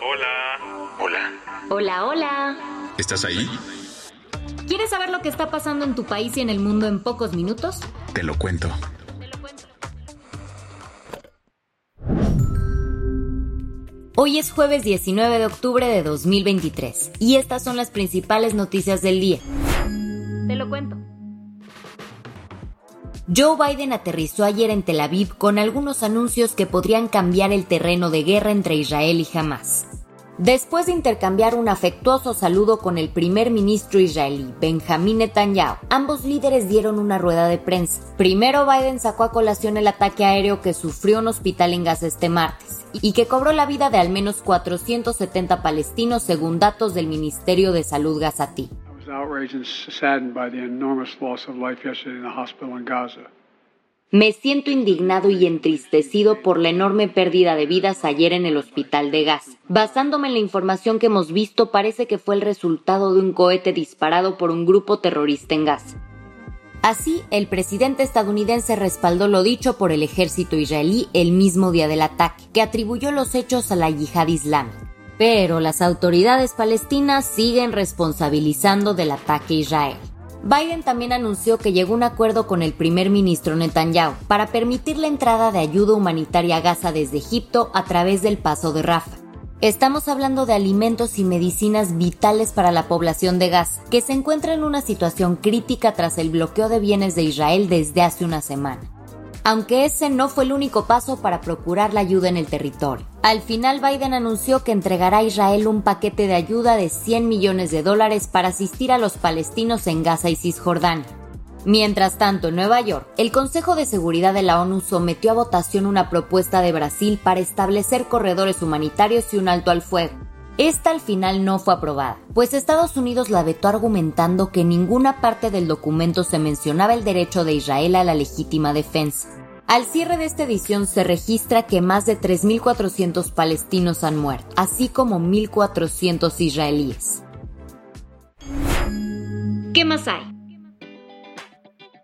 Hola. Hola. Hola, hola. ¿Estás ahí? ¿Quieres saber lo que está pasando en tu país y en el mundo en pocos minutos? Te lo cuento. Hoy es jueves 19 de octubre de 2023 y estas son las principales noticias del día. Te lo cuento. Joe Biden aterrizó ayer en Tel Aviv con algunos anuncios que podrían cambiar el terreno de guerra entre Israel y Hamas. Después de intercambiar un afectuoso saludo con el primer ministro israelí, Benjamin Netanyahu, ambos líderes dieron una rueda de prensa. Primero Biden sacó a colación el ataque aéreo que sufrió un hospital en Gaza este martes y que cobró la vida de al menos 470 palestinos según datos del Ministerio de Salud gazatí. Me siento indignado y entristecido por la enorme pérdida de vidas ayer en el hospital de Gaza. Basándome en la información que hemos visto, parece que fue el resultado de un cohete disparado por un grupo terrorista en Gaza. Así, el presidente estadounidense respaldó lo dicho por el ejército israelí el mismo día del ataque, que atribuyó los hechos a la yihad islámica. Pero las autoridades palestinas siguen responsabilizando del ataque a Israel. Biden también anunció que llegó a un acuerdo con el primer ministro Netanyahu para permitir la entrada de ayuda humanitaria a Gaza desde Egipto a través del paso de Rafa. Estamos hablando de alimentos y medicinas vitales para la población de Gaza, que se encuentra en una situación crítica tras el bloqueo de bienes de Israel desde hace una semana aunque ese no fue el único paso para procurar la ayuda en el territorio. Al final Biden anunció que entregará a Israel un paquete de ayuda de 100 millones de dólares para asistir a los palestinos en Gaza y Cisjordania. Mientras tanto, en Nueva York, el Consejo de Seguridad de la ONU sometió a votación una propuesta de Brasil para establecer corredores humanitarios y un alto al fuego. Esta al final no fue aprobada, pues Estados Unidos la vetó argumentando que en ninguna parte del documento se mencionaba el derecho de Israel a la legítima defensa. Al cierre de esta edición se registra que más de 3.400 palestinos han muerto, así como 1.400 israelíes. ¿Qué más hay?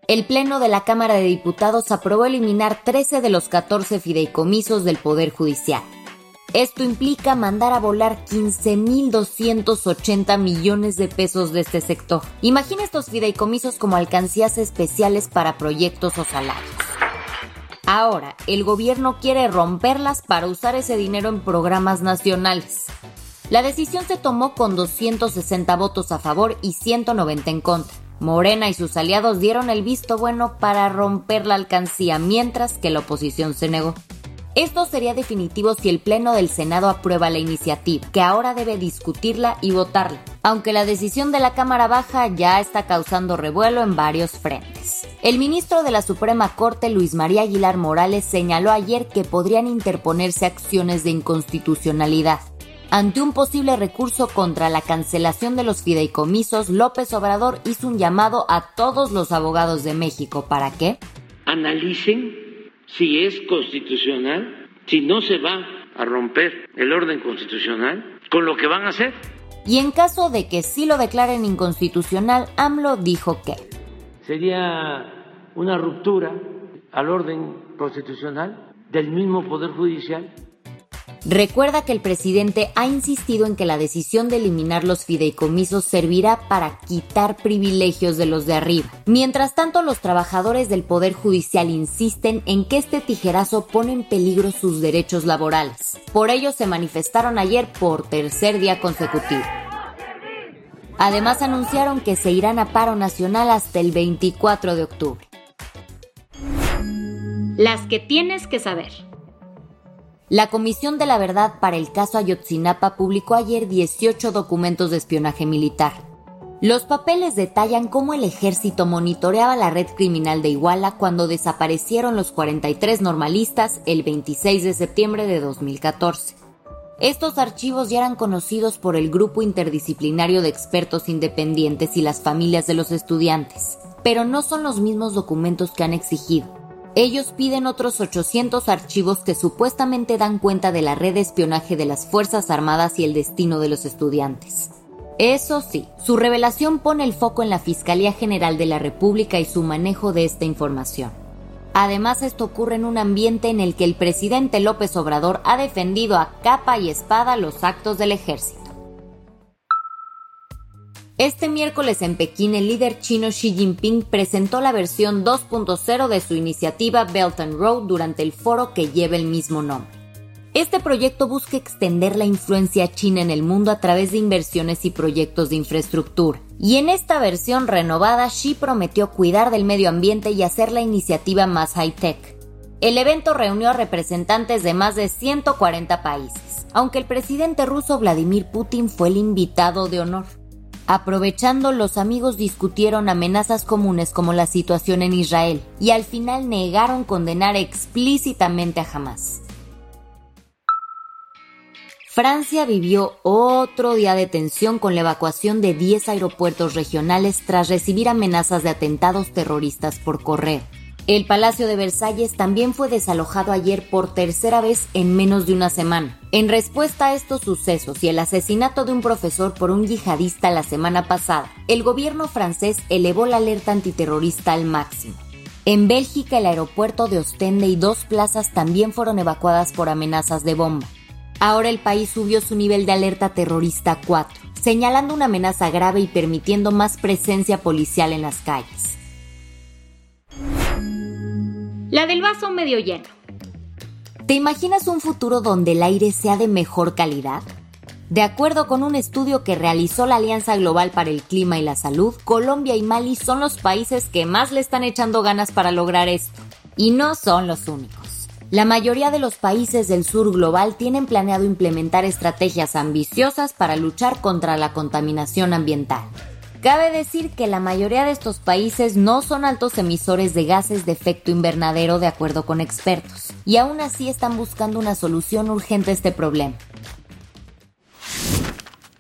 El Pleno de la Cámara de Diputados aprobó eliminar 13 de los 14 fideicomisos del Poder Judicial. Esto implica mandar a volar 15.280 millones de pesos de este sector. Imagina estos fideicomisos como alcancías especiales para proyectos o salarios. Ahora, el gobierno quiere romperlas para usar ese dinero en programas nacionales. La decisión se tomó con 260 votos a favor y 190 en contra. Morena y sus aliados dieron el visto bueno para romper la alcancía, mientras que la oposición se negó. Esto sería definitivo si el Pleno del Senado aprueba la iniciativa, que ahora debe discutirla y votarla, aunque la decisión de la Cámara Baja ya está causando revuelo en varios frentes. El ministro de la Suprema Corte, Luis María Aguilar Morales, señaló ayer que podrían interponerse acciones de inconstitucionalidad. Ante un posible recurso contra la cancelación de los fideicomisos, López Obrador hizo un llamado a todos los abogados de México para que analicen si es constitucional, si no se va a romper el orden constitucional con lo que van a hacer. Y en caso de que sí lo declaren inconstitucional, AMLO dijo que sería una ruptura al orden constitucional del mismo Poder Judicial Recuerda que el presidente ha insistido en que la decisión de eliminar los fideicomisos servirá para quitar privilegios de los de arriba. Mientras tanto, los trabajadores del Poder Judicial insisten en que este tijerazo pone en peligro sus derechos laborales. Por ello se manifestaron ayer por tercer día consecutivo. Además anunciaron que se irán a paro nacional hasta el 24 de octubre. Las que tienes que saber. La Comisión de la Verdad para el caso Ayotzinapa publicó ayer 18 documentos de espionaje militar. Los papeles detallan cómo el ejército monitoreaba la red criminal de Iguala cuando desaparecieron los 43 normalistas el 26 de septiembre de 2014. Estos archivos ya eran conocidos por el grupo interdisciplinario de expertos independientes y las familias de los estudiantes, pero no son los mismos documentos que han exigido. Ellos piden otros 800 archivos que supuestamente dan cuenta de la red de espionaje de las Fuerzas Armadas y el destino de los estudiantes. Eso sí, su revelación pone el foco en la Fiscalía General de la República y su manejo de esta información. Además, esto ocurre en un ambiente en el que el presidente López Obrador ha defendido a capa y espada los actos del ejército. Este miércoles en Pekín, el líder chino Xi Jinping presentó la versión 2.0 de su iniciativa Belt and Road durante el foro que lleva el mismo nombre. Este proyecto busca extender la influencia china en el mundo a través de inversiones y proyectos de infraestructura. Y en esta versión renovada, Xi prometió cuidar del medio ambiente y hacer la iniciativa más high-tech. El evento reunió a representantes de más de 140 países, aunque el presidente ruso Vladimir Putin fue el invitado de honor. Aprovechando, los amigos discutieron amenazas comunes como la situación en Israel y al final negaron condenar explícitamente a Hamas. Francia vivió otro día de tensión con la evacuación de 10 aeropuertos regionales tras recibir amenazas de atentados terroristas por correo. El Palacio de Versalles también fue desalojado ayer por tercera vez en menos de una semana. En respuesta a estos sucesos y el asesinato de un profesor por un yihadista la semana pasada, el gobierno francés elevó la alerta antiterrorista al máximo. En Bélgica, el aeropuerto de Ostende y dos plazas también fueron evacuadas por amenazas de bomba. Ahora el país subió su nivel de alerta terrorista a 4, señalando una amenaza grave y permitiendo más presencia policial en las calles. La del vaso medio lleno. ¿Te imaginas un futuro donde el aire sea de mejor calidad? De acuerdo con un estudio que realizó la Alianza Global para el Clima y la Salud, Colombia y Mali son los países que más le están echando ganas para lograr esto. Y no son los únicos. La mayoría de los países del sur global tienen planeado implementar estrategias ambiciosas para luchar contra la contaminación ambiental. Cabe decir que la mayoría de estos países no son altos emisores de gases de efecto invernadero de acuerdo con expertos, y aún así están buscando una solución urgente a este problema.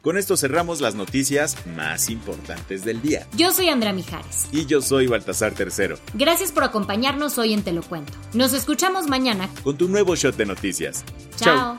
Con esto cerramos las noticias más importantes del día. Yo soy Andrea Mijares. Y yo soy Baltasar Tercero. Gracias por acompañarnos hoy en Te lo Cuento. Nos escuchamos mañana con tu nuevo shot de noticias. Chao.